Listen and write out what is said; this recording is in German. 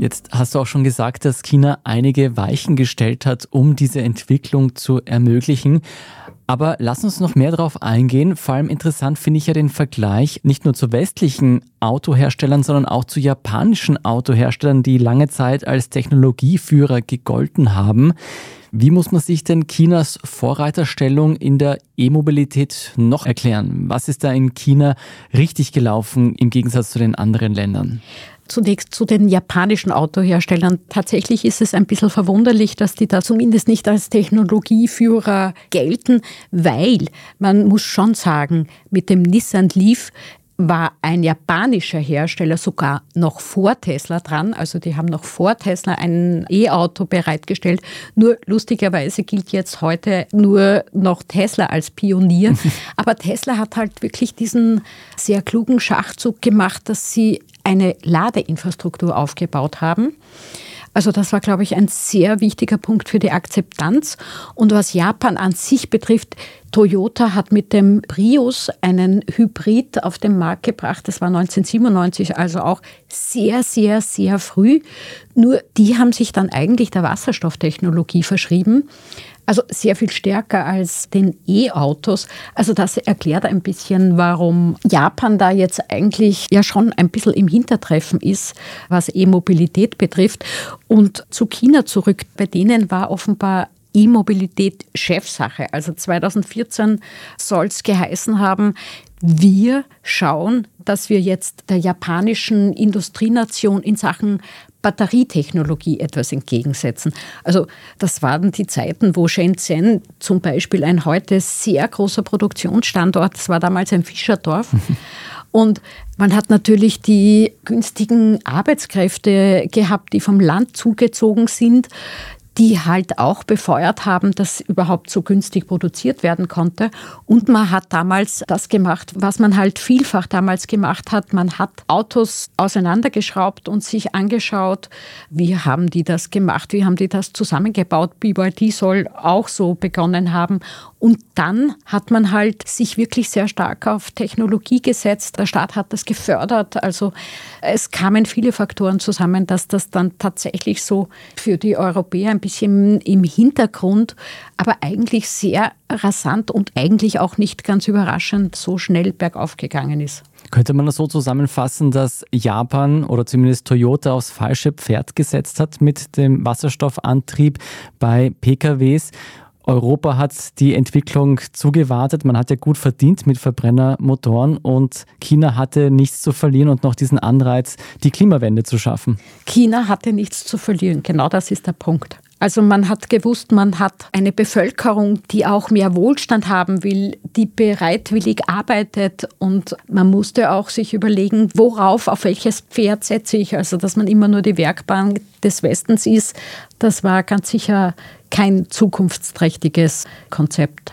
Jetzt hast du auch schon gesagt, dass China einige Weichen gestellt hat, um diese Entwicklung zu ermöglichen. Aber lass uns noch mehr darauf eingehen. Vor allem interessant finde ich ja den Vergleich nicht nur zu westlichen Autoherstellern, sondern auch zu japanischen Autoherstellern, die lange Zeit als Technologieführer gegolten haben. Wie muss man sich denn Chinas Vorreiterstellung in der E-Mobilität noch erklären? Was ist da in China richtig gelaufen im Gegensatz zu den anderen Ländern? Zunächst zu den japanischen Autoherstellern. Tatsächlich ist es ein bisschen verwunderlich, dass die da zumindest nicht als Technologieführer gelten, weil man muss schon sagen, mit dem Nissan Leaf war ein japanischer Hersteller sogar noch vor Tesla dran. Also die haben noch vor Tesla ein E-Auto bereitgestellt. Nur lustigerweise gilt jetzt heute nur noch Tesla als Pionier. Aber Tesla hat halt wirklich diesen sehr klugen Schachzug gemacht, dass sie eine Ladeinfrastruktur aufgebaut haben also das war, glaube ich, ein sehr wichtiger Punkt für die Akzeptanz. Und was Japan an sich betrifft, Toyota hat mit dem Prius einen Hybrid auf den Markt gebracht. Das war 1997, also auch sehr, sehr, sehr früh. Nur die haben sich dann eigentlich der Wasserstofftechnologie verschrieben. Also sehr viel stärker als den E-Autos. Also das erklärt ein bisschen, warum Japan da jetzt eigentlich ja schon ein bisschen im Hintertreffen ist, was E-Mobilität betrifft. Und zu China zurück. Bei denen war offenbar E-Mobilität Chefsache. Also 2014 soll es geheißen haben, wir schauen, dass wir jetzt der japanischen Industrienation in Sachen Batterietechnologie etwas entgegensetzen. Also das waren die Zeiten, wo Shenzhen zum Beispiel ein heute sehr großer Produktionsstandort, das war damals ein Fischerdorf. Und man hat natürlich die günstigen Arbeitskräfte gehabt, die vom Land zugezogen sind, die halt auch befeuert haben, dass überhaupt so günstig produziert werden konnte. Und man hat damals das gemacht, was man halt vielfach damals gemacht hat. Man hat Autos auseinandergeschraubt und sich angeschaut, wie haben die das gemacht, wie haben die das zusammengebaut. BYD soll auch so begonnen haben. Und dann hat man halt sich wirklich sehr stark auf Technologie gesetzt. Der Staat hat das gefördert. Also es kamen viele Faktoren zusammen, dass das dann tatsächlich so für die Europäer ein bisschen im Hintergrund, aber eigentlich sehr rasant und eigentlich auch nicht ganz überraschend so schnell bergauf gegangen ist. Könnte man das so zusammenfassen, dass Japan oder zumindest Toyota aufs falsche Pferd gesetzt hat mit dem Wasserstoffantrieb bei PKWs Europa hat die Entwicklung zugewartet. Man hat ja gut verdient mit Verbrennermotoren und China hatte nichts zu verlieren und noch diesen Anreiz, die Klimawende zu schaffen. China hatte nichts zu verlieren. Genau das ist der Punkt. Also man hat gewusst, man hat eine Bevölkerung, die auch mehr Wohlstand haben will, die bereitwillig arbeitet und man musste auch sich überlegen, worauf, auf welches Pferd setze ich. Also dass man immer nur die Werkbank des Westens ist, das war ganz sicher kein zukunftsträchtiges Konzept.